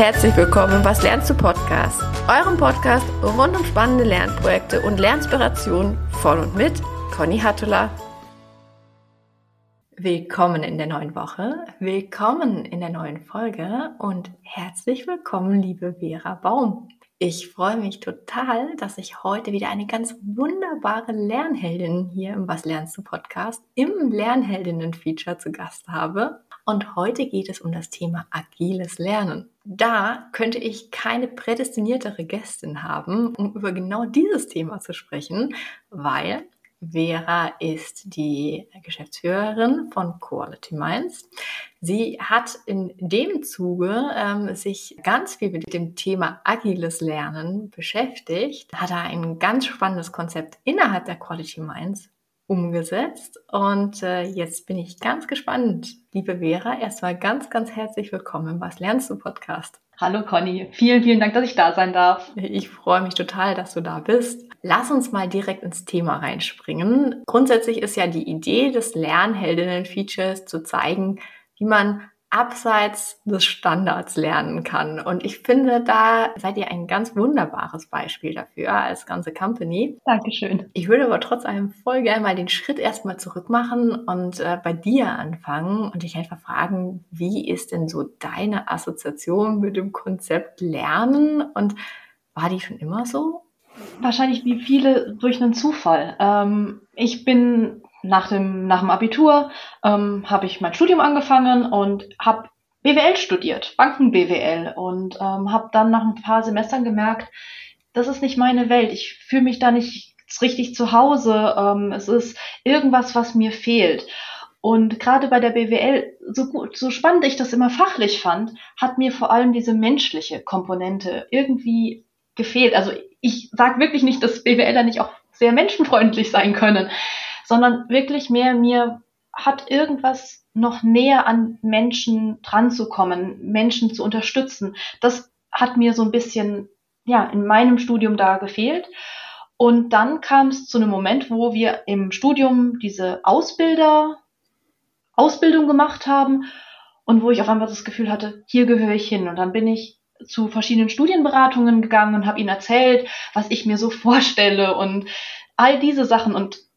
herzlich willkommen im Was lernst du Podcast, eurem Podcast rund um spannende Lernprojekte und Lernspirationen von und mit Conny Hattula. Willkommen in der neuen Woche, willkommen in der neuen Folge und herzlich willkommen, liebe Vera Baum. Ich freue mich total, dass ich heute wieder eine ganz wunderbare Lernheldin hier im Was lernst du Podcast im Lernheldinnen-Feature zu Gast habe. Und heute geht es um das Thema agiles Lernen. Da könnte ich keine prädestiniertere Gästin haben, um über genau dieses Thema zu sprechen, weil Vera ist die Geschäftsführerin von Quality Minds. Sie hat in dem Zuge ähm, sich ganz viel mit dem Thema agiles Lernen beschäftigt, hat da ein ganz spannendes Konzept innerhalb der Quality Minds umgesetzt und äh, jetzt bin ich ganz gespannt. Liebe Vera, erstmal ganz, ganz herzlich willkommen im Was lernst du Podcast. Hallo Conny, vielen, vielen Dank, dass ich da sein darf. Ich freue mich total, dass du da bist. Lass uns mal direkt ins Thema reinspringen. Grundsätzlich ist ja die Idee des Lernheldinnen-Features zu zeigen, wie man abseits des Standards lernen kann. Und ich finde, da seid ihr ein ganz wunderbares Beispiel dafür als ganze Company. Dankeschön. Ich würde aber trotz allem voll gerne mal den Schritt erstmal zurück machen und äh, bei dir anfangen und dich einfach fragen, wie ist denn so deine Assoziation mit dem Konzept Lernen und war die schon immer so? Wahrscheinlich wie viele durch einen Zufall. Ähm, ich bin nach dem, nach dem Abitur ähm, habe ich mein Studium angefangen und habe BWL studiert, Banken-BWL und ähm, habe dann nach ein paar Semestern gemerkt, das ist nicht meine Welt. Ich fühle mich da nicht richtig zu Hause. Ähm, es ist irgendwas, was mir fehlt. Und gerade bei der BWL, so gut, so spannend ich das immer fachlich fand, hat mir vor allem diese menschliche Komponente irgendwie gefehlt. Also ich sage wirklich nicht, dass BWLer nicht auch sehr menschenfreundlich sein können sondern wirklich mehr mir hat irgendwas noch näher an Menschen dran zu kommen, Menschen zu unterstützen. Das hat mir so ein bisschen, ja, in meinem Studium da gefehlt. Und dann kam es zu einem Moment, wo wir im Studium diese Ausbilder, Ausbildung gemacht haben und wo ich auf einmal das Gefühl hatte, hier gehöre ich hin. Und dann bin ich zu verschiedenen Studienberatungen gegangen und habe ihnen erzählt, was ich mir so vorstelle und all diese Sachen. Und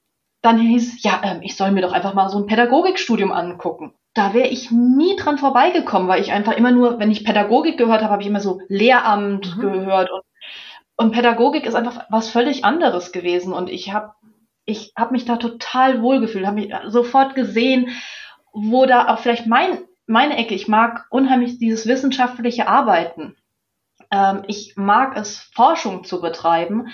dann hieß, ja, ähm, ich soll mir doch einfach mal so ein Pädagogikstudium angucken. Da wäre ich nie dran vorbeigekommen, weil ich einfach immer nur, wenn ich Pädagogik gehört habe, habe ich immer so Lehramt mhm. gehört und, und Pädagogik ist einfach was völlig anderes gewesen und ich habe ich hab mich da total wohlgefühlt, habe mich sofort gesehen, wo da auch vielleicht mein, meine Ecke, ich mag unheimlich dieses wissenschaftliche Arbeiten. Ähm, ich mag es, Forschung zu betreiben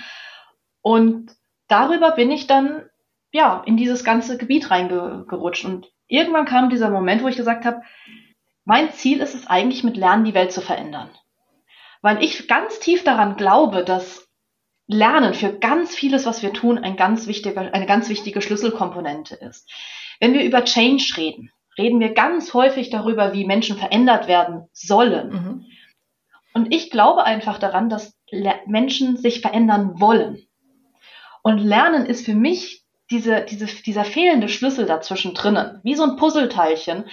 und darüber bin ich dann ja, in dieses ganze Gebiet reingerutscht. Und irgendwann kam dieser Moment, wo ich gesagt habe, mein Ziel ist es eigentlich, mit Lernen die Welt zu verändern. Weil ich ganz tief daran glaube, dass Lernen für ganz vieles, was wir tun, ein ganz wichtiger, eine ganz wichtige Schlüsselkomponente ist. Wenn wir über Change reden, reden wir ganz häufig darüber, wie Menschen verändert werden sollen. Mhm. Und ich glaube einfach daran, dass Menschen sich verändern wollen. Und Lernen ist für mich diese, diese, dieser fehlende Schlüssel dazwischen drinnen, wie so ein Puzzleteilchen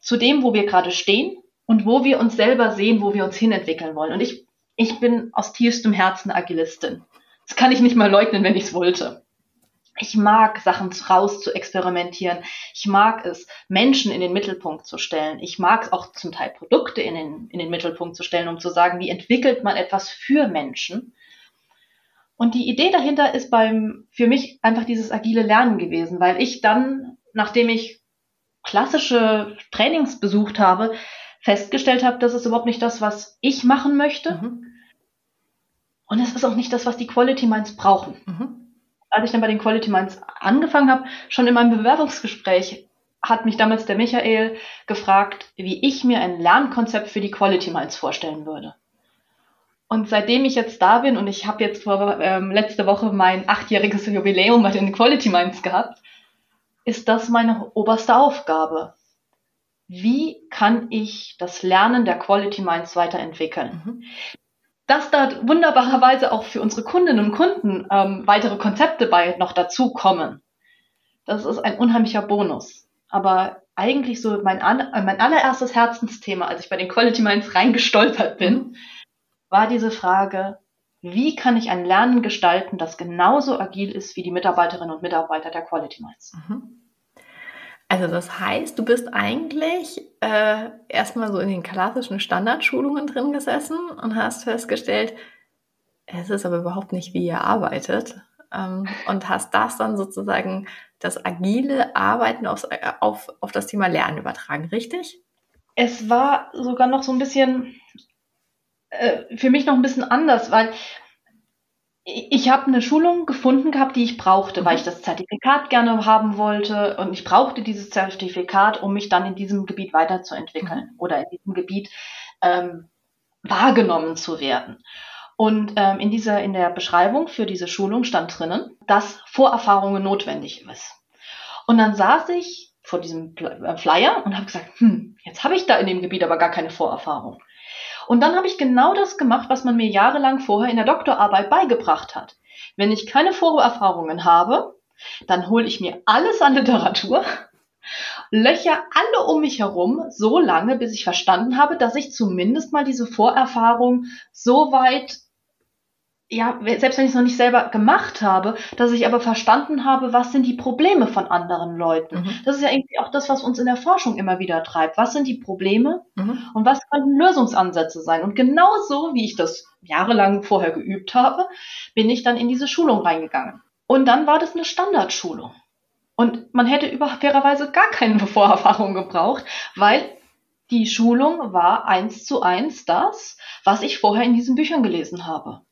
zu dem, wo wir gerade stehen und wo wir uns selber sehen, wo wir uns hinentwickeln wollen. Und ich, ich bin aus tiefstem Herzen Agilistin. Das kann ich nicht mal leugnen, wenn ich es wollte. Ich mag Sachen raus zu experimentieren. Ich mag es, Menschen in den Mittelpunkt zu stellen. Ich mag es auch zum Teil Produkte in den, in den Mittelpunkt zu stellen, um zu sagen, wie entwickelt man etwas für Menschen. Und die Idee dahinter ist beim, für mich einfach dieses agile Lernen gewesen, weil ich dann, nachdem ich klassische Trainings besucht habe, festgestellt habe, das ist überhaupt nicht das, was ich machen möchte. Mhm. Und es ist auch nicht das, was die Quality Minds brauchen. Mhm. Als ich dann bei den Quality Minds angefangen habe, schon in meinem Bewerbungsgespräch hat mich damals der Michael gefragt, wie ich mir ein Lernkonzept für die Quality Minds vorstellen würde. Und seitdem ich jetzt da bin und ich habe jetzt vor ähm, letzte Woche mein achtjähriges Jubiläum bei den Quality Minds gehabt, ist das meine oberste Aufgabe. Wie kann ich das Lernen der Quality Minds weiterentwickeln? Mhm. Dass da wunderbarerweise auch für unsere Kundinnen und Kunden ähm, weitere Konzepte bei noch dazu kommen, das ist ein unheimlicher Bonus. Aber eigentlich so mein, mein allererstes Herzensthema, als ich bei den Quality Minds reingestolpert bin, mhm. War diese Frage, wie kann ich ein Lernen gestalten, das genauso agil ist wie die Mitarbeiterinnen und Mitarbeiter der Quality Minds? Mhm. Also das heißt, du bist eigentlich äh, erstmal so in den klassischen Standardschulungen drin gesessen und hast festgestellt, es ist aber überhaupt nicht, wie ihr arbeitet. Ähm, und hast das dann sozusagen das agile Arbeiten aufs, äh, auf, auf das Thema Lernen übertragen, richtig? Es war sogar noch so ein bisschen, äh, für mich noch ein bisschen anders, weil ich habe eine Schulung gefunden gehabt, die ich brauchte, mhm. weil ich das Zertifikat gerne haben wollte und ich brauchte dieses Zertifikat, um mich dann in diesem Gebiet weiterzuentwickeln mhm. oder in diesem Gebiet ähm, wahrgenommen zu werden. Und ähm, in dieser in der Beschreibung für diese Schulung stand drinnen, dass Vorerfahrungen notwendig ist. Und dann saß ich vor diesem äh, Flyer und habe gesagt, hm, jetzt habe ich da in dem Gebiet aber gar keine Vorerfahrung. Und dann habe ich genau das gemacht, was man mir jahrelang vorher in der Doktorarbeit beigebracht hat. Wenn ich keine Vorerfahrungen habe, dann hole ich mir alles an Literatur, löcher alle um mich herum so lange, bis ich verstanden habe, dass ich zumindest mal diese Vorerfahrung so weit ja, selbst wenn ich es noch nicht selber gemacht habe, dass ich aber verstanden habe, was sind die Probleme von anderen Leuten. Mhm. Das ist ja irgendwie auch das, was uns in der Forschung immer wieder treibt. Was sind die Probleme mhm. und was könnten Lösungsansätze sein? Und genauso, wie ich das jahrelang vorher geübt habe, bin ich dann in diese Schulung reingegangen. Und dann war das eine Standardschulung. Und man hätte über fairerweise gar keine Vorerfahrung gebraucht, weil die Schulung war eins zu eins das, was ich vorher in diesen Büchern gelesen habe.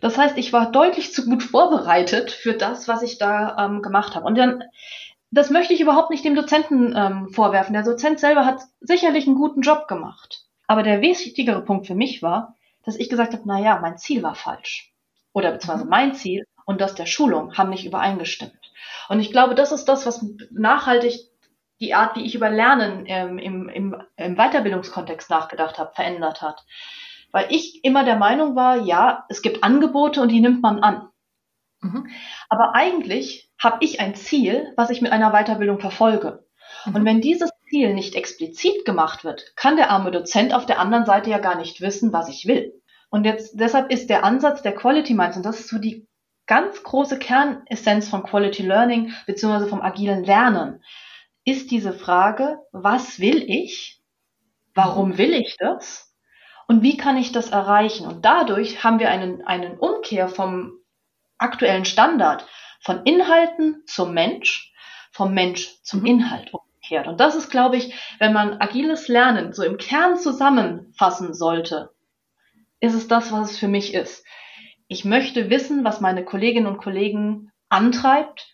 Das heißt, ich war deutlich zu gut vorbereitet für das, was ich da ähm, gemacht habe. Und dann, das möchte ich überhaupt nicht dem Dozenten ähm, vorwerfen. Der Dozent selber hat sicherlich einen guten Job gemacht. Aber der wichtigere Punkt für mich war, dass ich gesagt habe, na ja, mein Ziel war falsch. Oder beziehungsweise mhm. mein Ziel und das der Schulung haben nicht übereingestimmt. Und ich glaube, das ist das, was nachhaltig die Art, wie ich über Lernen ähm, im, im, im Weiterbildungskontext nachgedacht habe, verändert hat weil ich immer der Meinung war, ja, es gibt Angebote und die nimmt man an. Mhm. Aber eigentlich habe ich ein Ziel, was ich mit einer Weiterbildung verfolge. Mhm. Und wenn dieses Ziel nicht explizit gemacht wird, kann der arme Dozent auf der anderen Seite ja gar nicht wissen, was ich will. Und jetzt deshalb ist der Ansatz der Quality Minds, und das ist so die ganz große Kernessenz von Quality Learning beziehungsweise vom agilen Lernen, ist diese Frage, was will ich? Warum mhm. will ich das? Und wie kann ich das erreichen? Und dadurch haben wir einen, einen Umkehr vom aktuellen Standard von Inhalten zum Mensch, vom Mensch zum mhm. Inhalt umgekehrt. Und das ist, glaube ich, wenn man agiles Lernen so im Kern zusammenfassen sollte, ist es das, was es für mich ist. Ich möchte wissen, was meine Kolleginnen und Kollegen antreibt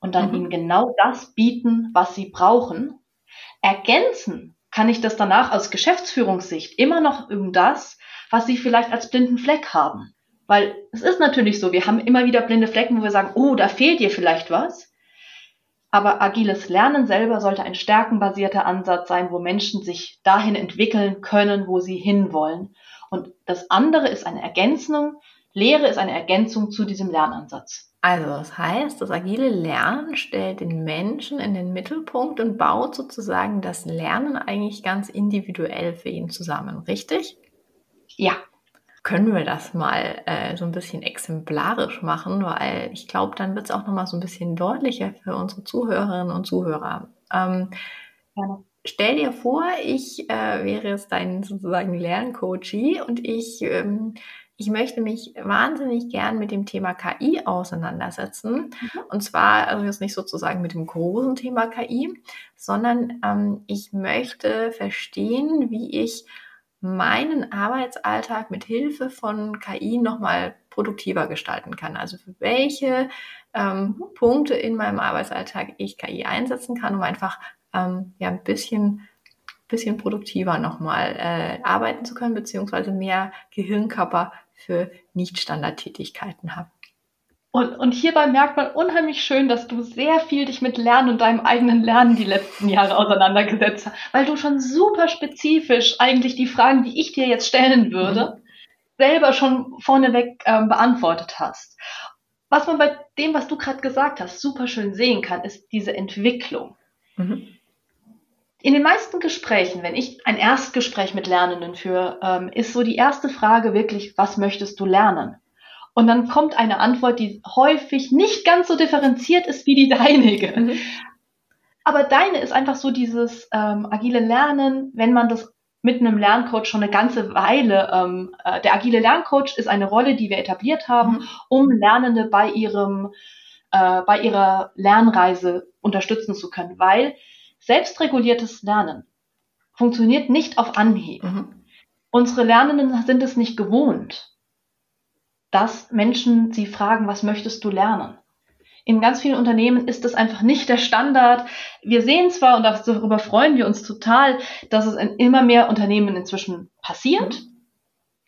und dann mhm. ihnen genau das bieten, was sie brauchen. Ergänzen kann ich das danach aus Geschäftsführungssicht immer noch um das, was sie vielleicht als blinden Fleck haben. Weil es ist natürlich so, wir haben immer wieder blinde Flecken, wo wir sagen, oh, da fehlt dir vielleicht was. Aber agiles Lernen selber sollte ein stärkenbasierter Ansatz sein, wo Menschen sich dahin entwickeln können, wo sie hinwollen. Und das andere ist eine Ergänzung. Lehre ist eine Ergänzung zu diesem Lernansatz. Also das heißt, das agile Lernen stellt den Menschen in den Mittelpunkt und baut sozusagen das Lernen eigentlich ganz individuell für ihn zusammen, richtig? Ja. Können wir das mal äh, so ein bisschen exemplarisch machen, weil ich glaube, dann wird es auch nochmal so ein bisschen deutlicher für unsere Zuhörerinnen und Zuhörer. Ähm, ja. Stell dir vor, ich äh, wäre jetzt dein sozusagen Lerncoachie und ich ähm, ich möchte mich wahnsinnig gern mit dem Thema KI auseinandersetzen. Mhm. Und zwar also jetzt nicht sozusagen mit dem großen Thema KI, sondern ähm, ich möchte verstehen, wie ich meinen Arbeitsalltag mit Hilfe von KI nochmal produktiver gestalten kann. Also für welche ähm, mhm. Punkte in meinem Arbeitsalltag ich KI einsetzen kann, um einfach ähm, ja ein bisschen bisschen produktiver nochmal äh, arbeiten zu können, beziehungsweise mehr Gehirnkörper für Nicht-Standardtätigkeiten habe. Und, und hierbei merkt man unheimlich schön, dass du sehr viel dich mit Lernen und deinem eigenen Lernen die letzten Jahre auseinandergesetzt hast, weil du schon super spezifisch eigentlich die Fragen, die ich dir jetzt stellen würde, mhm. selber schon vorneweg ähm, beantwortet hast. Was man bei dem, was du gerade gesagt hast, super schön sehen kann, ist diese Entwicklung. Mhm. In den meisten Gesprächen, wenn ich ein Erstgespräch mit Lernenden führe, ähm, ist so die erste Frage wirklich, was möchtest du lernen? Und dann kommt eine Antwort, die häufig nicht ganz so differenziert ist wie die deinige. Mhm. Aber deine ist einfach so dieses ähm, agile Lernen, wenn man das mit einem Lerncoach schon eine ganze Weile. Ähm, äh, der agile Lerncoach ist eine Rolle, die wir etabliert haben, mhm. um Lernende bei ihrem äh, bei ihrer Lernreise unterstützen zu können, weil selbstreguliertes Lernen funktioniert nicht auf Anhieb. Mhm. Unsere Lernenden sind es nicht gewohnt, dass Menschen sie fragen, was möchtest du lernen? In ganz vielen Unternehmen ist das einfach nicht der Standard. Wir sehen zwar, und darüber freuen wir uns total, dass es in immer mehr Unternehmen inzwischen passiert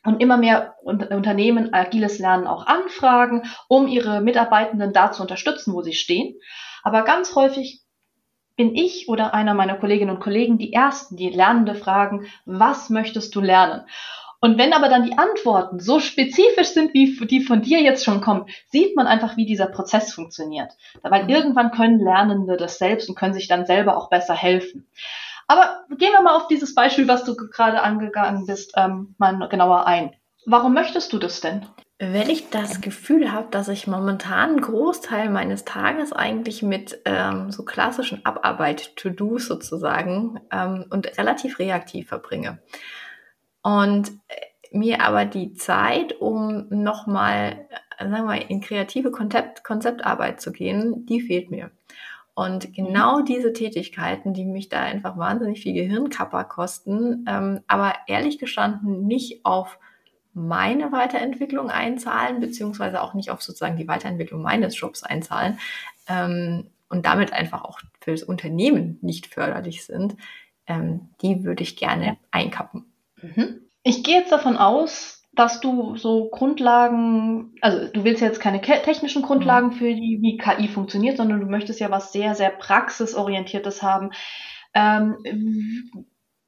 und immer mehr Unternehmen agiles Lernen auch anfragen, um ihre Mitarbeitenden da zu unterstützen, wo sie stehen. Aber ganz häufig bin ich oder einer meiner Kolleginnen und Kollegen die Ersten, die Lernende fragen, was möchtest du lernen? Und wenn aber dann die Antworten so spezifisch sind, wie die von dir jetzt schon kommen, sieht man einfach, wie dieser Prozess funktioniert. Weil mhm. irgendwann können Lernende das selbst und können sich dann selber auch besser helfen. Aber gehen wir mal auf dieses Beispiel, was du gerade angegangen bist, ähm, mal genauer ein. Warum möchtest du das denn? Wenn ich das Gefühl habe, dass ich momentan einen Großteil meines Tages eigentlich mit ähm, so klassischen Abarbeit-To-Dos sozusagen ähm, und relativ reaktiv verbringe. Und äh, mir aber die Zeit, um nochmal, äh, sagen wir mal, in kreative Konzept, Konzeptarbeit zu gehen, die fehlt mir. Und genau diese Tätigkeiten, die mich da einfach wahnsinnig viel Gehirnkapper kosten, ähm, aber ehrlich gestanden nicht auf meine Weiterentwicklung einzahlen, beziehungsweise auch nicht auf sozusagen die Weiterentwicklung meines Jobs einzahlen ähm, und damit einfach auch für das Unternehmen nicht förderlich sind, ähm, die würde ich gerne einkappen. Mhm. Ich gehe jetzt davon aus, dass du so Grundlagen, also du willst jetzt keine technischen Grundlagen mhm. für die, wie KI funktioniert, sondern du möchtest ja was sehr, sehr praxisorientiertes haben. Ähm,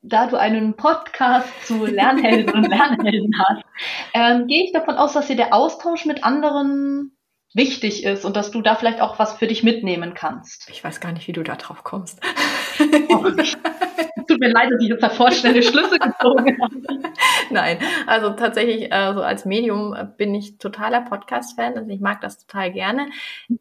da du einen Podcast zu Lernhelden und Lernhelden hast, ähm, gehe ich davon aus, dass dir der Austausch mit anderen wichtig ist und dass du da vielleicht auch was für dich mitnehmen kannst. Ich weiß gar nicht, wie du da drauf kommst. Oh, tut mir leid, dass ich jetzt davor schnelle Schlüsse gezogen habe. Nein, also tatsächlich, äh, so als Medium äh, bin ich totaler Podcast-Fan, also ich mag das total gerne.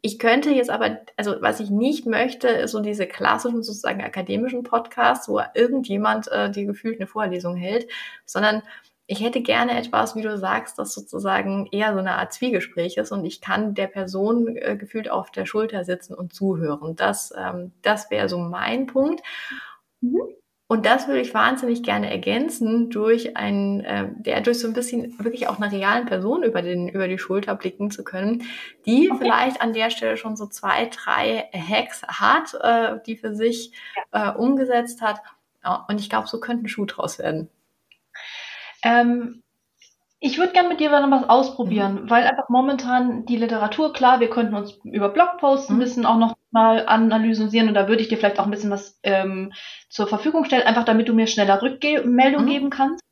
Ich könnte jetzt aber, also was ich nicht möchte, ist so diese klassischen sozusagen akademischen Podcasts, wo irgendjemand äh, dir gefühlt eine Vorlesung hält, sondern ich hätte gerne etwas, wie du sagst, das sozusagen eher so eine Art Zwiegespräch ist und ich kann der Person äh, gefühlt auf der Schulter sitzen und zuhören. Das, ähm, das wäre so mein Punkt. Mhm. Und das würde ich wahnsinnig gerne ergänzen durch einen, äh, der durch so ein bisschen wirklich auch einer realen Person über den über die Schulter blicken zu können, die okay. vielleicht an der Stelle schon so zwei, drei Hacks hat, äh, die für sich äh, umgesetzt hat. Und ich glaube, so könnte ein Schuh draus werden. Ähm, ich würde gerne mit dir noch was ausprobieren, mhm. weil einfach momentan die Literatur, klar, wir könnten uns über Blogposts mhm. ein bisschen auch noch mal analysieren und da würde ich dir vielleicht auch ein bisschen was ähm, zur Verfügung stellen, einfach damit du mir schneller Rückmeldung mhm. geben kannst.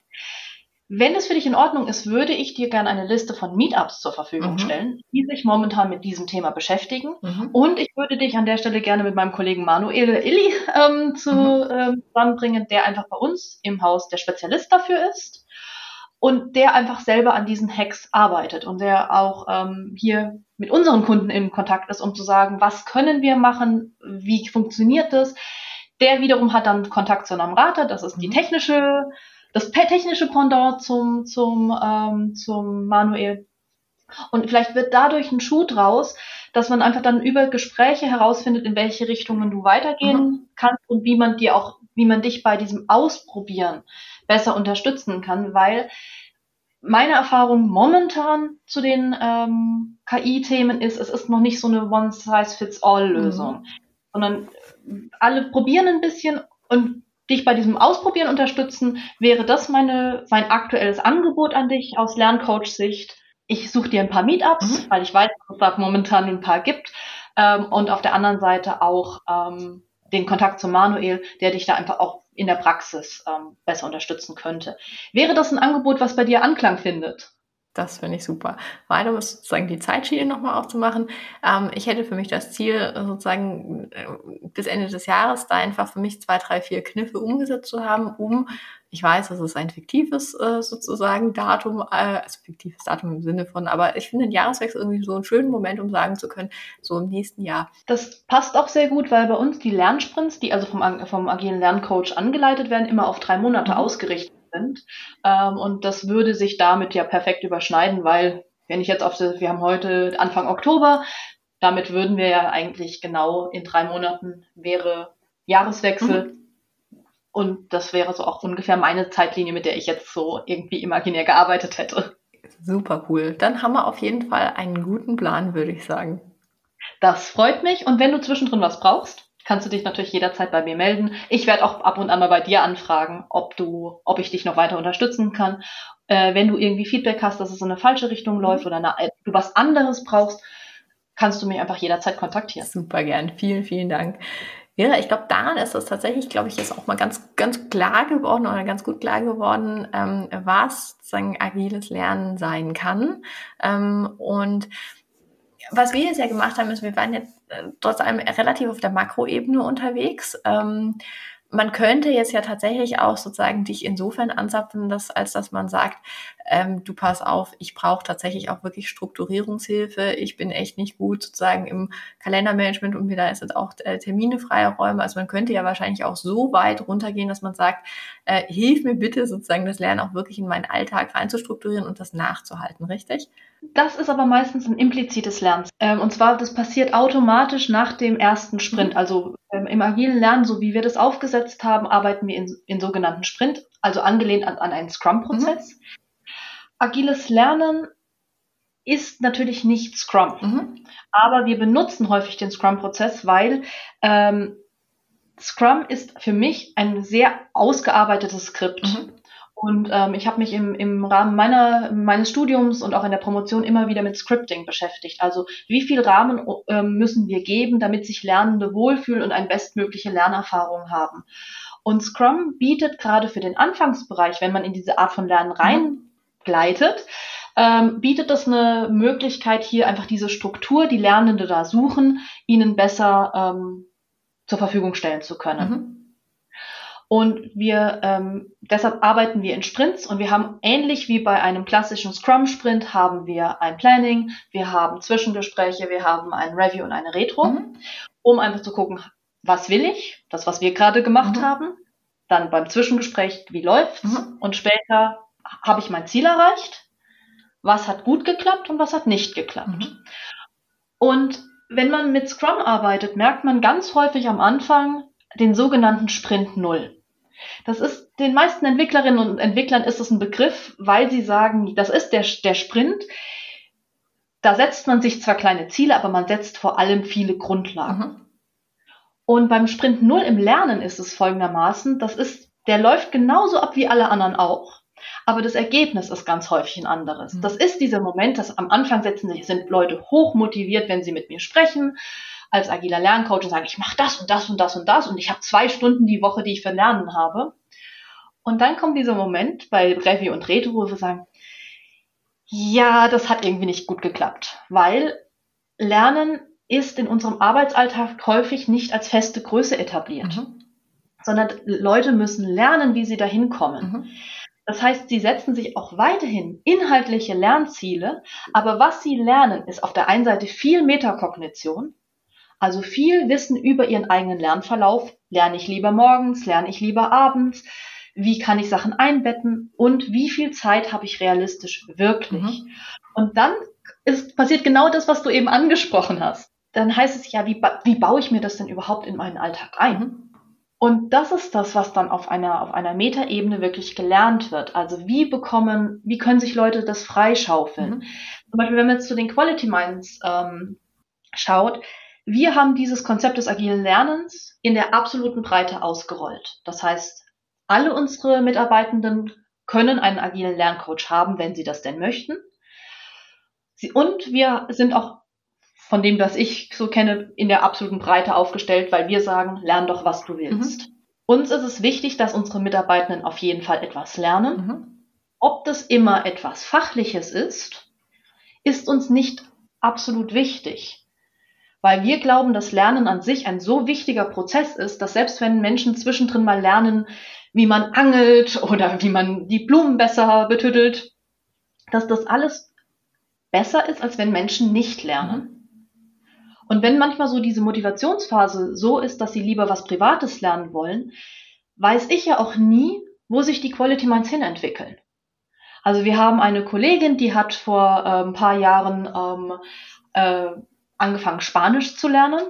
Wenn es für dich in Ordnung ist, würde ich dir gerne eine Liste von Meetups zur Verfügung mhm. stellen, die sich momentan mit diesem Thema beschäftigen. Mhm. Und ich würde dich an der Stelle gerne mit meinem Kollegen Manuel Illi ähm, zu, mhm. ähm, zusammenbringen, der einfach bei uns im Haus der Spezialist dafür ist und der einfach selber an diesen Hacks arbeitet und der auch ähm, hier mit unseren Kunden in Kontakt ist, um zu sagen, was können wir machen, wie funktioniert das. Der wiederum hat dann Kontakt zu einem Rater, das ist die mhm. technische, das technische Pendant zum, zum, ähm, zum Manuel. Und vielleicht wird dadurch ein Schuh draus, dass man einfach dann über Gespräche herausfindet, in welche Richtungen du weitergehen mhm. kannst und wie man dir auch, wie man dich bei diesem Ausprobieren besser unterstützen kann, weil meine Erfahrung momentan zu den ähm, KI-Themen ist, es ist noch nicht so eine One-Size-Fits-All-Lösung, mhm. sondern alle probieren ein bisschen und dich bei diesem Ausprobieren unterstützen, wäre das meine, mein aktuelles Angebot an dich aus Lerncoach-Sicht. Ich suche dir ein paar Meetups, mhm. weil ich weiß, dass es da momentan ein paar gibt. Ähm, und auf der anderen Seite auch ähm, den Kontakt zu Manuel, der dich da einfach auch in der Praxis ähm, besser unterstützen könnte. Wäre das ein Angebot, was bei dir Anklang findet? Das finde ich super. Weiter ist sozusagen die Zeitschiene nochmal aufzumachen. Ähm, ich hätte für mich das Ziel, sozusagen äh, bis Ende des Jahres da einfach für mich zwei, drei, vier Kniffe umgesetzt zu haben, um, ich weiß, das ist ein fiktives äh, sozusagen Datum, äh, also fiktives Datum im Sinne von, aber ich finde den Jahreswechsel irgendwie so einen schönen Moment, um sagen zu können, so im nächsten Jahr. Das passt auch sehr gut, weil bei uns die Lernsprints, die also vom, vom agilen Lerncoach angeleitet werden, immer auf drei Monate mhm. ausgerichtet sind. Ähm, und das würde sich damit ja perfekt überschneiden, weil wenn ich jetzt auf das, wir haben heute Anfang Oktober, damit würden wir ja eigentlich genau in drei Monaten wäre Jahreswechsel. Mhm. Und das wäre so auch ungefähr meine Zeitlinie, mit der ich jetzt so irgendwie imaginär gearbeitet hätte. Super cool. Dann haben wir auf jeden Fall einen guten Plan, würde ich sagen. Das freut mich. Und wenn du zwischendrin was brauchst, kannst du dich natürlich jederzeit bei mir melden. Ich werde auch ab und an mal bei dir anfragen, ob du, ob ich dich noch weiter unterstützen kann. Äh, wenn du irgendwie Feedback hast, dass es in eine falsche Richtung läuft mhm. oder eine, du was anderes brauchst, kannst du mich einfach jederzeit kontaktieren. Super gern. Vielen, vielen Dank. Ja, ich glaube, daran ist es tatsächlich, glaube ich, jetzt auch mal ganz, ganz klar geworden oder ganz gut klar geworden, ähm, was sozusagen agiles Lernen sein kann. Ähm, und was wir jetzt ja gemacht haben, ist, wir waren jetzt äh, trotz allem relativ auf der Makroebene unterwegs. Ähm, man könnte jetzt ja tatsächlich auch sozusagen dich insofern anzapfen, dass, als dass man sagt, ähm, du pass auf, ich brauche tatsächlich auch wirklich Strukturierungshilfe. Ich bin echt nicht gut sozusagen im Kalendermanagement und mir da ist jetzt auch äh, Termine freie Räume. Also man könnte ja wahrscheinlich auch so weit runtergehen, dass man sagt, äh, hilf mir bitte sozusagen das Lernen auch wirklich in meinen Alltag reinzustrukturieren und das nachzuhalten, richtig? Das ist aber meistens ein implizites Lernen. Ähm, und zwar, das passiert automatisch nach dem ersten Sprint. Mhm. Also ähm, im agilen Lernen, so wie wir das aufgesetzt haben, arbeiten wir in, in sogenannten Sprint, also angelehnt an, an einen Scrum-Prozess. Mhm. Agiles Lernen ist natürlich nicht Scrum, mhm. aber wir benutzen häufig den Scrum-Prozess, weil ähm, Scrum ist für mich ein sehr ausgearbeitetes Skript. Mhm. Und ähm, ich habe mich im, im Rahmen meiner, meines Studiums und auch in der Promotion immer wieder mit Scripting beschäftigt. Also wie viel Rahmen ähm, müssen wir geben, damit sich Lernende wohlfühlen und eine bestmögliche Lernerfahrung haben. Und Scrum bietet gerade für den Anfangsbereich, wenn man in diese Art von Lernen mhm. reingleitet, ähm, bietet das eine Möglichkeit, hier einfach diese Struktur, die Lernende da suchen, ihnen besser ähm, zur Verfügung stellen zu können. Mhm. Und wir ähm, deshalb arbeiten wir in Sprints und wir haben ähnlich wie bei einem klassischen Scrum-Sprint haben wir ein Planning, wir haben Zwischengespräche, wir haben ein Review und eine Retro, mhm. um einfach zu gucken, was will ich, das was wir gerade gemacht mhm. haben, dann beim Zwischengespräch, wie läuft's mhm. und später habe ich mein Ziel erreicht, was hat gut geklappt und was hat nicht geklappt. Mhm. Und wenn man mit Scrum arbeitet, merkt man ganz häufig am Anfang den sogenannten Sprint Null. Das ist den meisten Entwicklerinnen und Entwicklern ist es ein Begriff, weil sie sagen, das ist der, der Sprint. Da setzt man sich zwar kleine Ziele, aber man setzt vor allem viele Grundlagen. Mhm. Und beim Sprint Null im Lernen ist es folgendermaßen, das ist, der läuft genauso ab wie alle anderen auch. Aber das Ergebnis ist ganz häufig ein anderes. Mhm. Das ist dieser Moment, dass am Anfang setzen sich, sind Leute hoch motiviert, wenn sie mit mir sprechen als agiler Lerncoach und sagen, ich mache das und das und das und das und ich habe zwei Stunden die Woche, die ich für Lernen habe. Und dann kommt dieser Moment bei Review und Retro, wo wir sagen, ja, das hat irgendwie nicht gut geklappt, weil Lernen ist in unserem Arbeitsalltag häufig nicht als feste Größe etabliert, mhm. sondern Leute müssen lernen, wie sie dahin kommen. Mhm. Das heißt, sie setzen sich auch weiterhin inhaltliche Lernziele, aber was sie lernen, ist auf der einen Seite viel Metakognition, also viel Wissen über ihren eigenen Lernverlauf. Lerne ich lieber morgens, lerne ich lieber abends? Wie kann ich Sachen einbetten? Und wie viel Zeit habe ich realistisch wirklich? Mhm. Und dann ist, passiert genau das, was du eben angesprochen hast. Dann heißt es ja, wie, wie baue ich mir das denn überhaupt in meinen Alltag ein? Mhm. Und das ist das, was dann auf einer, auf einer Metaebene wirklich gelernt wird. Also wie bekommen, wie können sich Leute das freischaufeln? Mhm. Zum Beispiel, wenn man jetzt zu den Quality Minds ähm, schaut, wir haben dieses Konzept des agilen Lernens in der absoluten Breite ausgerollt. Das heißt, alle unsere Mitarbeitenden können einen agilen Lerncoach haben, wenn sie das denn möchten. Sie, und wir sind auch von dem, was ich so kenne, in der absoluten Breite aufgestellt, weil wir sagen, lern doch, was du willst. Mhm. Uns ist es wichtig, dass unsere Mitarbeitenden auf jeden Fall etwas lernen. Mhm. ob das immer etwas Fachliches ist, ist uns nicht absolut wichtig. Weil wir glauben, dass Lernen an sich ein so wichtiger Prozess ist, dass selbst wenn Menschen zwischendrin mal lernen, wie man angelt oder wie man die Blumen besser betüttelt, dass das alles besser ist, als wenn Menschen nicht lernen. Und wenn manchmal so diese Motivationsphase so ist, dass sie lieber was Privates lernen wollen, weiß ich ja auch nie, wo sich die Quality Minds hin entwickeln. Also wir haben eine Kollegin, die hat vor äh, ein paar Jahren ähm, äh, angefangen, Spanisch zu lernen.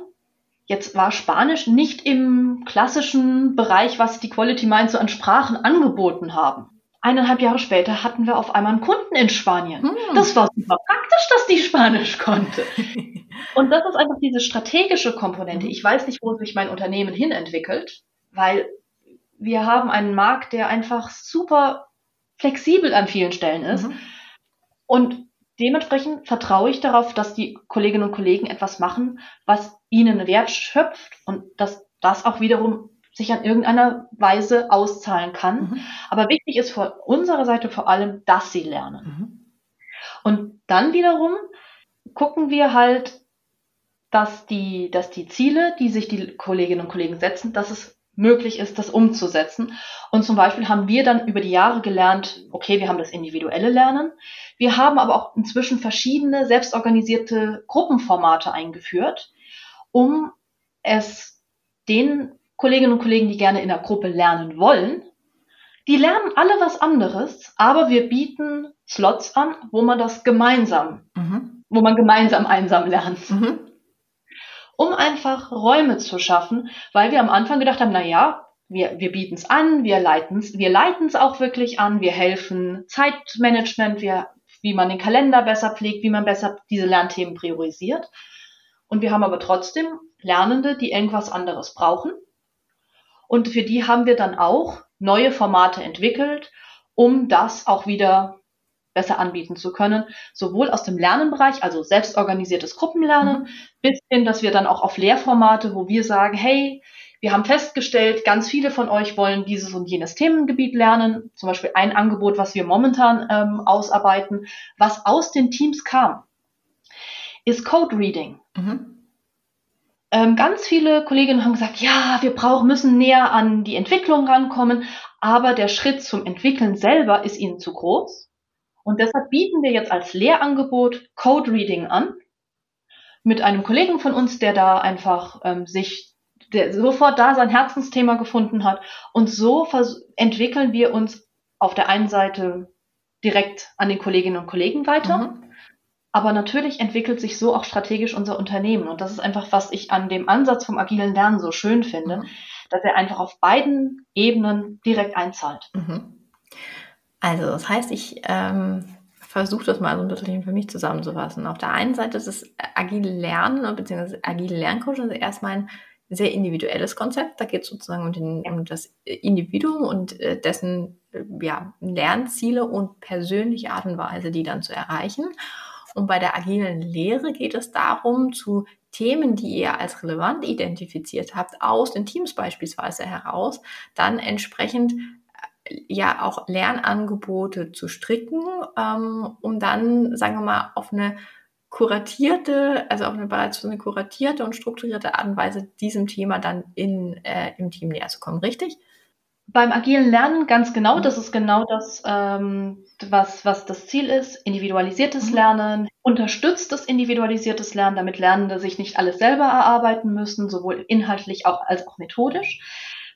Jetzt war Spanisch nicht im klassischen Bereich, was die Quality Minds so an Sprachen angeboten haben. Eineinhalb Jahre später hatten wir auf einmal einen Kunden in Spanien. Hm. Das war super praktisch, dass die Spanisch konnte. Und das ist einfach diese strategische Komponente. Ich weiß nicht, wo sich mein Unternehmen hin entwickelt, weil wir haben einen Markt, der einfach super flexibel an vielen Stellen ist. Mhm. Und dementsprechend vertraue ich darauf, dass die Kolleginnen und Kollegen etwas machen, was ihnen Wert schöpft und dass das auch wiederum sich an irgendeiner Weise auszahlen kann. Mhm. Aber wichtig ist von unserer Seite vor allem, dass sie lernen. Mhm. Und dann wiederum gucken wir halt, dass die, dass die Ziele, die sich die Kolleginnen und Kollegen setzen, dass es möglich ist, das umzusetzen. Und zum Beispiel haben wir dann über die Jahre gelernt, okay, wir haben das individuelle Lernen. Wir haben aber auch inzwischen verschiedene selbstorganisierte Gruppenformate eingeführt, um es den Kolleginnen und Kollegen, die gerne in der Gruppe lernen wollen, die lernen alle was anderes, aber wir bieten Slots an, wo man das gemeinsam, mhm. wo man gemeinsam einsam lernt. Mhm um einfach Räume zu schaffen, weil wir am Anfang gedacht haben, na ja, wir, wir bieten es an, wir leiten es wir leiten's auch wirklich an, wir helfen Zeitmanagement, wir, wie man den Kalender besser pflegt, wie man besser diese Lernthemen priorisiert. Und wir haben aber trotzdem Lernende, die irgendwas anderes brauchen. Und für die haben wir dann auch neue Formate entwickelt, um das auch wieder besser anbieten zu können, sowohl aus dem Lernenbereich, also selbstorganisiertes Gruppenlernen, mhm. bis hin, dass wir dann auch auf Lehrformate, wo wir sagen, hey, wir haben festgestellt, ganz viele von euch wollen dieses und jenes Themengebiet lernen. Zum Beispiel ein Angebot, was wir momentan ähm, ausarbeiten, was aus den Teams kam, ist Code Reading. Mhm. Ähm, ganz viele Kolleginnen haben gesagt, ja, wir brauchen, müssen näher an die Entwicklung rankommen, aber der Schritt zum Entwickeln selber ist ihnen zu groß. Und deshalb bieten wir jetzt als Lehrangebot Code Reading an mit einem Kollegen von uns, der da einfach ähm, sich der sofort da sein Herzensthema gefunden hat. Und so entwickeln wir uns auf der einen Seite direkt an den Kolleginnen und Kollegen weiter. Mhm. Aber natürlich entwickelt sich so auch strategisch unser Unternehmen. Und das ist einfach, was ich an dem Ansatz vom agilen Lernen so schön finde, mhm. dass er einfach auf beiden Ebenen direkt einzahlt. Mhm. Also, das heißt, ich ähm, versuche das mal so ein bisschen für mich zusammenzufassen. Auf der einen Seite ist das agile Lernen bzw. agile Lerncoach also erstmal ein sehr individuelles Konzept. Da geht es sozusagen um, den, um, das Individuum und äh, dessen äh, ja, Lernziele und persönliche Art und Weise, die dann zu erreichen. Und bei der agilen Lehre geht es darum, zu Themen, die ihr als relevant identifiziert habt, aus den Teams beispielsweise heraus, dann entsprechend ja auch Lernangebote zu stricken, ähm, um dann, sagen wir mal, auf eine kuratierte, also auf eine bereits eine kuratierte und strukturierte Art und Weise diesem Thema dann in, äh, im Team näher zu kommen, richtig? Beim agilen Lernen ganz genau, das ist genau das, ähm, was, was das Ziel ist. Individualisiertes mhm. Lernen, unterstütztes individualisiertes Lernen, damit Lernende sich nicht alles selber erarbeiten müssen, sowohl inhaltlich auch, als auch methodisch.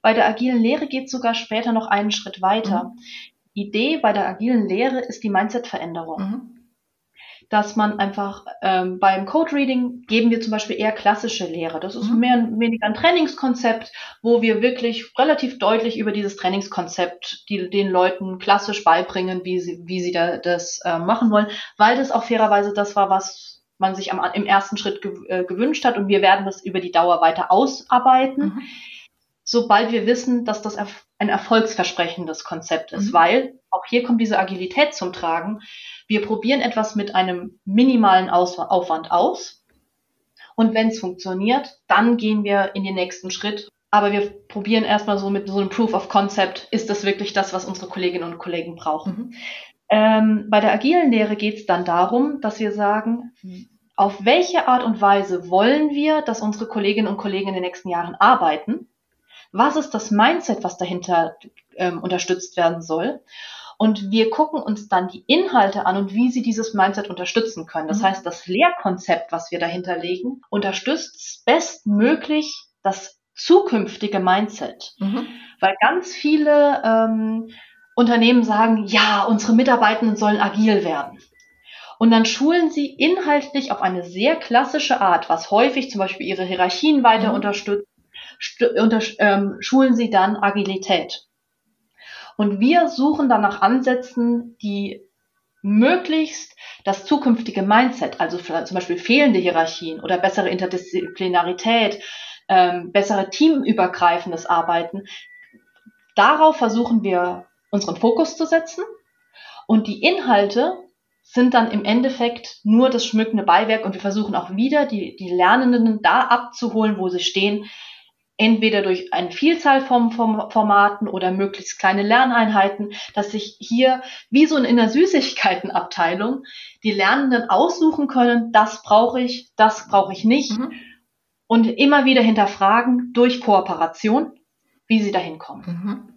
Bei der agilen Lehre geht es sogar später noch einen Schritt weiter. Mhm. Idee bei der agilen Lehre ist die Mindset-Veränderung. Mhm. Dass man einfach ähm, beim Code Reading geben wir zum Beispiel eher klassische Lehre. Das ist mhm. mehr weniger ein Trainingskonzept, wo wir wirklich relativ deutlich über dieses Trainingskonzept die, den Leuten klassisch beibringen, wie sie, wie sie da, das äh, machen wollen, weil das auch fairerweise das war, was man sich am, im ersten Schritt ge, äh, gewünscht hat und wir werden das über die Dauer weiter ausarbeiten. Mhm sobald wir wissen, dass das ein erfolgsversprechendes Konzept ist, mhm. weil auch hier kommt diese Agilität zum Tragen. Wir probieren etwas mit einem minimalen Aufwand aus. Und wenn es funktioniert, dann gehen wir in den nächsten Schritt aber wir probieren erstmal so mit so einem Proof of Concept, ist das wirklich das, was unsere Kolleginnen und Kollegen brauchen. Mhm. Ähm, bei der agilen Lehre geht es dann darum, dass wir sagen, auf welche Art und Weise wollen wir, dass unsere Kolleginnen und Kollegen in den nächsten Jahren arbeiten? Was ist das Mindset, was dahinter ähm, unterstützt werden soll? Und wir gucken uns dann die Inhalte an und wie sie dieses Mindset unterstützen können. Das mhm. heißt, das Lehrkonzept, was wir dahinter legen, unterstützt bestmöglich das zukünftige Mindset. Mhm. Weil ganz viele ähm, Unternehmen sagen, ja, unsere Mitarbeitenden sollen agil werden. Und dann schulen sie inhaltlich auf eine sehr klassische Art, was häufig zum Beispiel ihre Hierarchien weiter mhm. unterstützt, unter, ähm, schulen sie dann Agilität. Und wir suchen dann nach Ansätzen, die möglichst das zukünftige Mindset, also zum Beispiel fehlende Hierarchien oder bessere Interdisziplinarität, ähm, bessere teamübergreifendes Arbeiten, darauf versuchen wir unseren Fokus zu setzen. Und die Inhalte sind dann im Endeffekt nur das schmückende Beiwerk und wir versuchen auch wieder die, die Lernenden da abzuholen, wo sie stehen, entweder durch eine Vielzahl von Formaten oder möglichst kleine Lerneinheiten, dass sich hier wie so in der Süßigkeitenabteilung die Lernenden aussuchen können, das brauche ich, das brauche ich nicht mhm. und immer wieder hinterfragen durch Kooperation, wie sie dahin kommen. Mhm.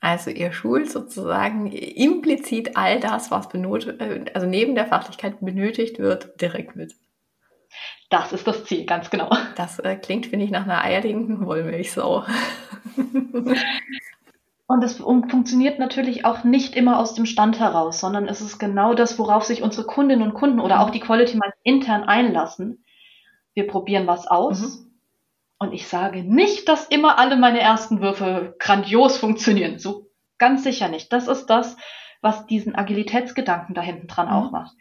Also ihr schult sozusagen implizit all das, was benötigt, äh, also neben der Fachlichkeit benötigt wird, direkt mit. Das ist das Ziel, ganz genau. Das äh, klingt, finde ich, nach einer eierlegenden Wollmilchsau. Und es funktioniert natürlich auch nicht immer aus dem Stand heraus, sondern es ist genau das, worauf sich unsere Kundinnen und Kunden oder auch die Quality Minds intern einlassen. Wir probieren was aus. Mhm. Und ich sage nicht, dass immer alle meine ersten Würfe grandios funktionieren. So ganz sicher nicht. Das ist das, was diesen Agilitätsgedanken da hinten dran mhm. auch macht.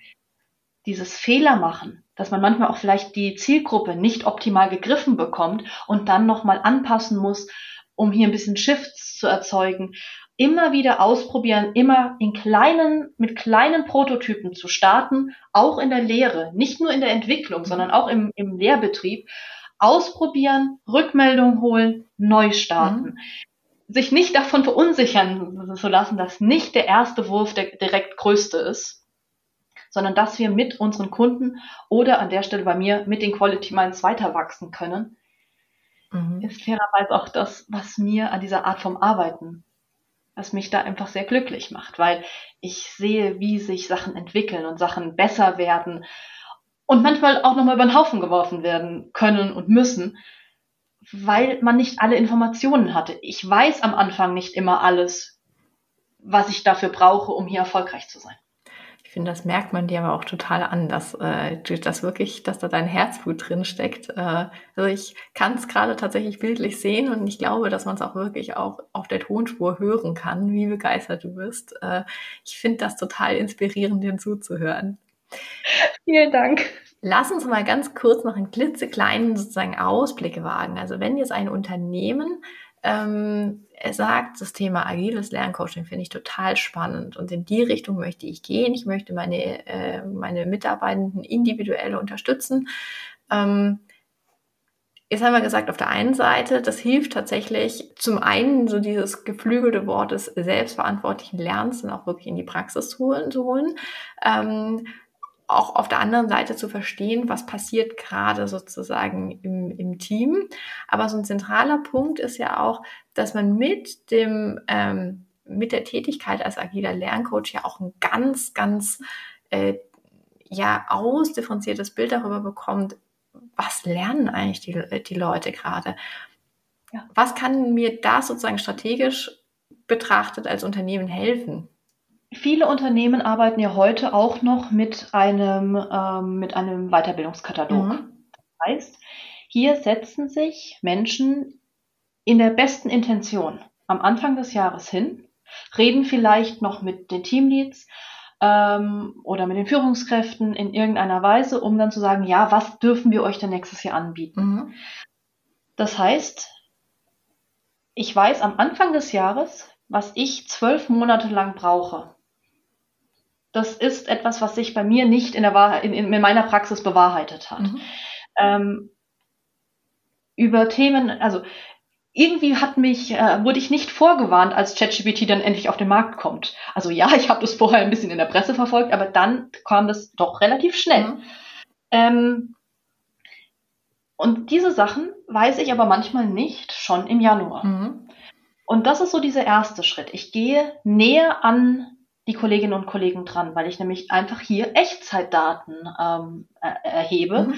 Dieses Fehler machen, dass man manchmal auch vielleicht die Zielgruppe nicht optimal gegriffen bekommt und dann nochmal anpassen muss, um hier ein bisschen Shifts zu erzeugen. Immer wieder ausprobieren, immer in kleinen, mit kleinen Prototypen zu starten, auch in der Lehre, nicht nur in der Entwicklung, mhm. sondern auch im, im Lehrbetrieb. Ausprobieren, Rückmeldung holen, neu starten. Mhm. Sich nicht davon verunsichern zu lassen, dass nicht der erste Wurf der direkt größte ist, sondern dass wir mit unseren Kunden oder an der Stelle bei mir mit den Quality Minds weiter wachsen können, mhm. ist fairerweise auch das, was mir an dieser Art vom Arbeiten, was mich da einfach sehr glücklich macht, weil ich sehe, wie sich Sachen entwickeln und Sachen besser werden und manchmal auch nochmal über den Haufen geworfen werden können und müssen, weil man nicht alle Informationen hatte. Ich weiß am Anfang nicht immer alles, was ich dafür brauche, um hier erfolgreich zu sein finde, das merkt man dir aber auch total an, dass, äh, dass wirklich, dass da dein Herzblut drin steckt. Äh, also ich kann es gerade tatsächlich bildlich sehen und ich glaube, dass man es auch wirklich auch auf der Tonspur hören kann, wie begeistert du bist. Äh, ich finde das total inspirierend, dir zuzuhören. Vielen Dank. Lass uns mal ganz kurz noch einen klitzekleinen sozusagen Ausblick wagen. Also wenn jetzt ein Unternehmen ähm, sagt, das Thema agiles Lerncoaching finde ich total spannend und in die Richtung möchte ich gehen. Ich möchte meine, äh, meine Mitarbeitenden individuell unterstützen. Ähm, Jetzt haben wir gesagt, auf der einen Seite, das hilft tatsächlich zum einen so dieses geflügelte Wort des selbstverantwortlichen Lernens dann auch wirklich in die Praxis zu holen. Zu holen. Ähm, auch auf der anderen Seite zu verstehen, was passiert gerade sozusagen im, im Team. Aber so ein zentraler Punkt ist ja auch, dass man mit dem ähm, mit der Tätigkeit als agiler Lerncoach ja auch ein ganz, ganz äh, ja ausdifferenziertes Bild darüber bekommt, was lernen eigentlich die, die Leute gerade. Ja. Was kann mir da sozusagen strategisch betrachtet als Unternehmen helfen? Viele Unternehmen arbeiten ja heute auch noch mit einem, ähm, mit einem Weiterbildungskatalog. Mhm. Das heißt, hier setzen sich Menschen in der besten Intention am Anfang des Jahres hin, reden vielleicht noch mit den Teamleads ähm, oder mit den Führungskräften in irgendeiner Weise, um dann zu sagen, ja, was dürfen wir euch denn nächstes Jahr anbieten? Mhm. Das heißt, ich weiß am Anfang des Jahres, was ich zwölf Monate lang brauche, das ist etwas, was sich bei mir nicht in, der Wahrheit, in, in meiner Praxis bewahrheitet hat. Mhm. Ähm, über Themen, also irgendwie hat mich, äh, wurde ich nicht vorgewarnt, als ChatGPT dann endlich auf den Markt kommt. Also ja, ich habe das vorher ein bisschen in der Presse verfolgt, aber dann kam das doch relativ schnell. Mhm. Ähm, und diese Sachen weiß ich aber manchmal nicht schon im Januar. Mhm. Und das ist so dieser erste Schritt. Ich gehe näher an die Kolleginnen und Kollegen dran, weil ich nämlich einfach hier Echtzeitdaten ähm, er erhebe, mhm.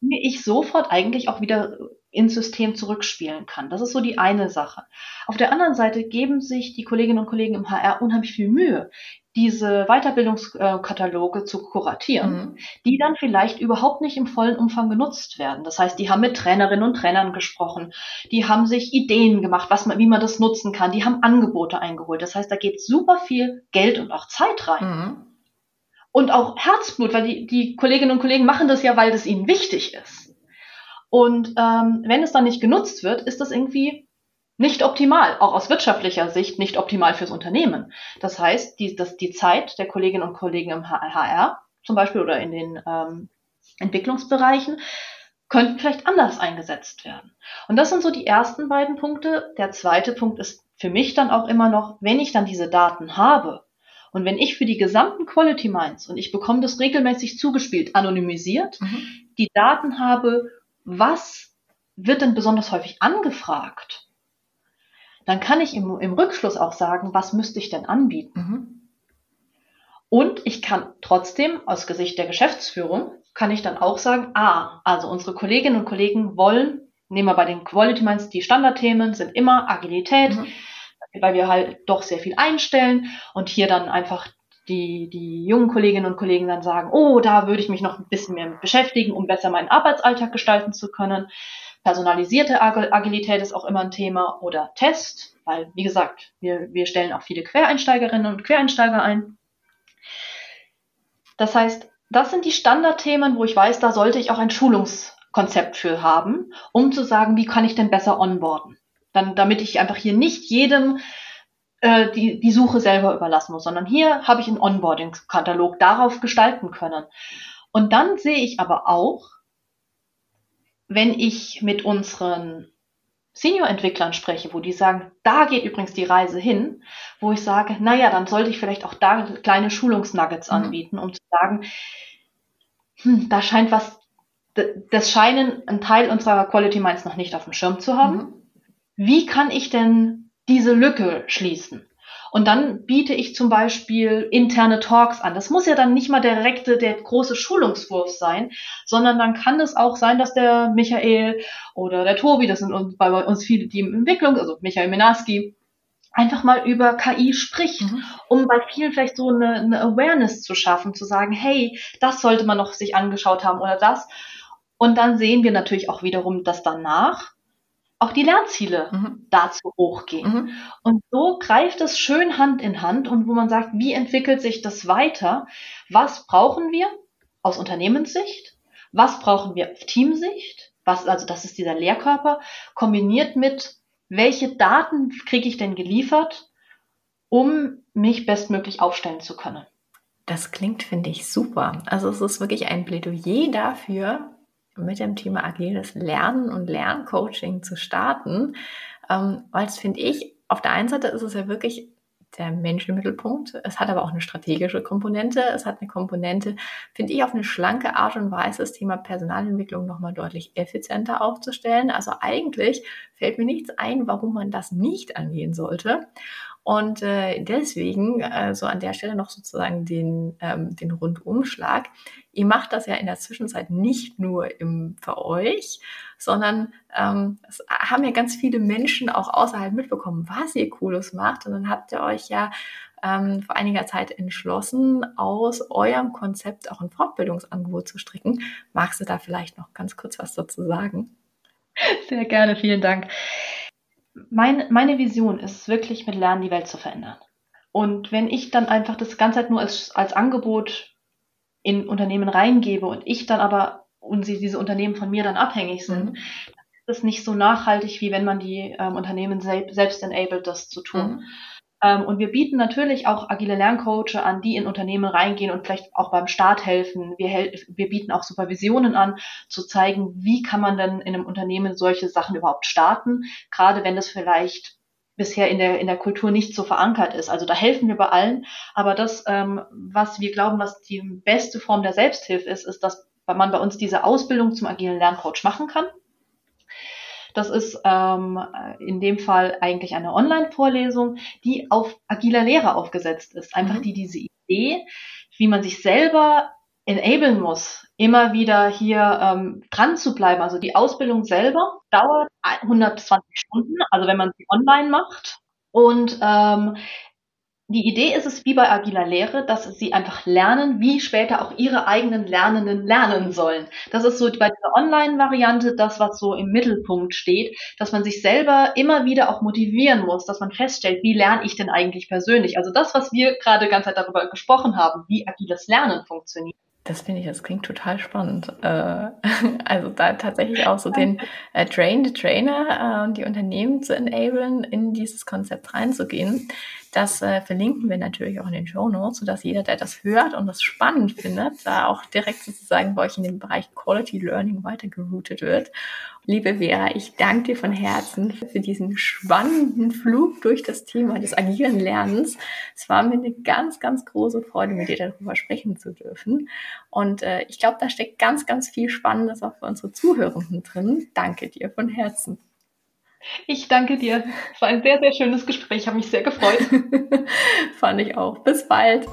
die ich sofort eigentlich auch wieder ins System zurückspielen kann. Das ist so die eine Sache. Auf der anderen Seite geben sich die Kolleginnen und Kollegen im HR unheimlich viel Mühe, diese Weiterbildungskataloge zu kuratieren, mhm. die dann vielleicht überhaupt nicht im vollen Umfang genutzt werden. Das heißt, die haben mit Trainerinnen und Trainern gesprochen, die haben sich Ideen gemacht, was man, wie man das nutzen kann, die haben Angebote eingeholt. Das heißt, da geht super viel Geld und auch Zeit rein. Mhm. Und auch Herzblut, weil die, die Kolleginnen und Kollegen machen das ja, weil das ihnen wichtig ist. Und ähm, wenn es dann nicht genutzt wird, ist das irgendwie nicht optimal, auch aus wirtschaftlicher Sicht nicht optimal fürs Unternehmen. Das heißt, die, dass die Zeit der Kolleginnen und Kollegen im HR zum Beispiel oder in den ähm, Entwicklungsbereichen könnten vielleicht anders eingesetzt werden. Und das sind so die ersten beiden Punkte. Der zweite Punkt ist für mich dann auch immer noch, wenn ich dann diese Daten habe und wenn ich für die gesamten Quality Minds und ich bekomme das regelmäßig zugespielt, anonymisiert, mhm. die Daten habe, was wird denn besonders häufig angefragt? Dann kann ich im, im Rückschluss auch sagen, was müsste ich denn anbieten? Mhm. Und ich kann trotzdem aus Gesicht der Geschäftsführung, kann ich dann auch sagen, ah, also unsere Kolleginnen und Kollegen wollen, nehmen wir bei den Quality Minds, die Standardthemen sind immer Agilität, mhm. weil wir halt doch sehr viel einstellen und hier dann einfach die, die jungen Kolleginnen und Kollegen dann sagen, oh, da würde ich mich noch ein bisschen mehr beschäftigen, um besser meinen Arbeitsalltag gestalten zu können. Personalisierte Agilität ist auch immer ein Thema oder Test, weil, wie gesagt, wir, wir stellen auch viele Quereinsteigerinnen und Quereinsteiger ein. Das heißt, das sind die Standardthemen, wo ich weiß, da sollte ich auch ein Schulungskonzept für haben, um zu sagen, wie kann ich denn besser onboarden. Dann, damit ich einfach hier nicht jedem äh, die, die Suche selber überlassen muss, sondern hier habe ich einen Onboarding-Katalog darauf gestalten können. Und dann sehe ich aber auch, wenn ich mit unseren Senior-Entwicklern spreche, wo die sagen, da geht übrigens die Reise hin, wo ich sage, naja, dann sollte ich vielleicht auch da kleine Schulungsnuggets mhm. anbieten, um zu sagen, hm, da scheint was, das scheinen ein Teil unserer Quality Minds noch nicht auf dem Schirm zu haben. Mhm. Wie kann ich denn diese Lücke schließen? Und dann biete ich zum Beispiel interne Talks an. Das muss ja dann nicht mal direkte, der große Schulungswurf sein, sondern dann kann es auch sein, dass der Michael oder der Tobi, das sind bei uns viele, die in Entwicklung, also Michael Minarski, einfach mal über KI spricht, mhm. um bei vielen vielleicht so eine, eine Awareness zu schaffen, zu sagen, hey, das sollte man noch sich angeschaut haben oder das. Und dann sehen wir natürlich auch wiederum, dass danach auch die Lernziele mhm. dazu hochgehen. Mhm. Und so greift es schön Hand in Hand und wo man sagt, wie entwickelt sich das weiter? Was brauchen wir aus Unternehmenssicht? Was brauchen wir auf Teamsicht? Was, also das ist dieser Lehrkörper, kombiniert mit, welche Daten kriege ich denn geliefert, um mich bestmöglich aufstellen zu können. Das klingt, finde ich, super. Also es ist wirklich ein Plädoyer dafür, mit dem Thema agiles Lernen und Lerncoaching zu starten, ähm, weil es finde ich, auf der einen Seite ist es ja wirklich der Mensch im Mittelpunkt. Es hat aber auch eine strategische Komponente. Es hat eine Komponente, finde ich, auf eine schlanke Art und Weise das Thema Personalentwicklung nochmal deutlich effizienter aufzustellen. Also eigentlich fällt mir nichts ein, warum man das nicht angehen sollte. Und äh, deswegen, äh, so an der Stelle noch sozusagen den, ähm, den Rundumschlag. Ihr macht das ja in der Zwischenzeit nicht nur im, für euch, sondern ähm, es haben ja ganz viele Menschen auch außerhalb mitbekommen, was ihr Cooles macht. Und dann habt ihr euch ja ähm, vor einiger Zeit entschlossen, aus eurem Konzept auch ein Fortbildungsangebot zu stricken. Magst du da vielleicht noch ganz kurz was dazu sagen? Sehr gerne, vielen Dank mein, meine Vision ist wirklich mit Lernen die Welt zu verändern. Und wenn ich dann einfach das Ganze halt nur als, als Angebot in Unternehmen reingebe und ich dann aber und sie, diese Unternehmen von mir dann abhängig sind, mhm. ist es nicht so nachhaltig, wie wenn man die ähm, Unternehmen selbst, selbst enabled, das zu tun. Mhm. Ähm, und wir bieten natürlich auch agile Lerncoaches an, die in Unternehmen reingehen und vielleicht auch beim Start helfen. Wir, hel wir bieten auch Supervisionen an, zu zeigen, wie kann man denn in einem Unternehmen solche Sachen überhaupt starten, gerade wenn das vielleicht bisher in der, in der Kultur nicht so verankert ist. Also da helfen wir bei allen. Aber das, ähm, was wir glauben, was die beste Form der Selbsthilfe ist, ist, dass man bei uns diese Ausbildung zum agilen Lerncoach machen kann. Das ist ähm, in dem Fall eigentlich eine Online-Vorlesung, die auf agiler Lehre aufgesetzt ist. Einfach mhm. die diese Idee, wie man sich selber enablen muss, immer wieder hier ähm, dran zu bleiben. Also die Ausbildung selber dauert 120 Stunden, also wenn man sie online macht. Und ähm, die Idee ist es wie bei agiler Lehre, dass sie einfach lernen, wie später auch ihre eigenen Lernenden lernen sollen. Das ist so bei dieser Online-Variante das, was so im Mittelpunkt steht, dass man sich selber immer wieder auch motivieren muss, dass man feststellt, wie lerne ich denn eigentlich persönlich? Also das, was wir gerade ganz Zeit darüber gesprochen haben, wie agiles Lernen funktioniert. Das finde ich, das klingt total spannend. Äh, also da tatsächlich auch so den äh, Train the Trainer und äh, die Unternehmen zu enablen, in dieses Konzept reinzugehen. Das äh, verlinken wir natürlich auch in den Show Notes, sodass jeder, der das hört und das spannend findet, da auch direkt sozusagen bei euch in den Bereich Quality Learning weitergeroutet wird. Liebe Vera, ich danke dir von Herzen für diesen spannenden Flug durch das Thema des agilen Lernens. Es war mir eine ganz, ganz große Freude, mit dir darüber sprechen zu dürfen. Und äh, ich glaube, da steckt ganz, ganz viel Spannendes auch für unsere Zuhörenden drin. Danke dir von Herzen. Ich danke dir. Es war ein sehr, sehr schönes Gespräch. Ich habe mich sehr gefreut. Fand ich auch. Bis bald.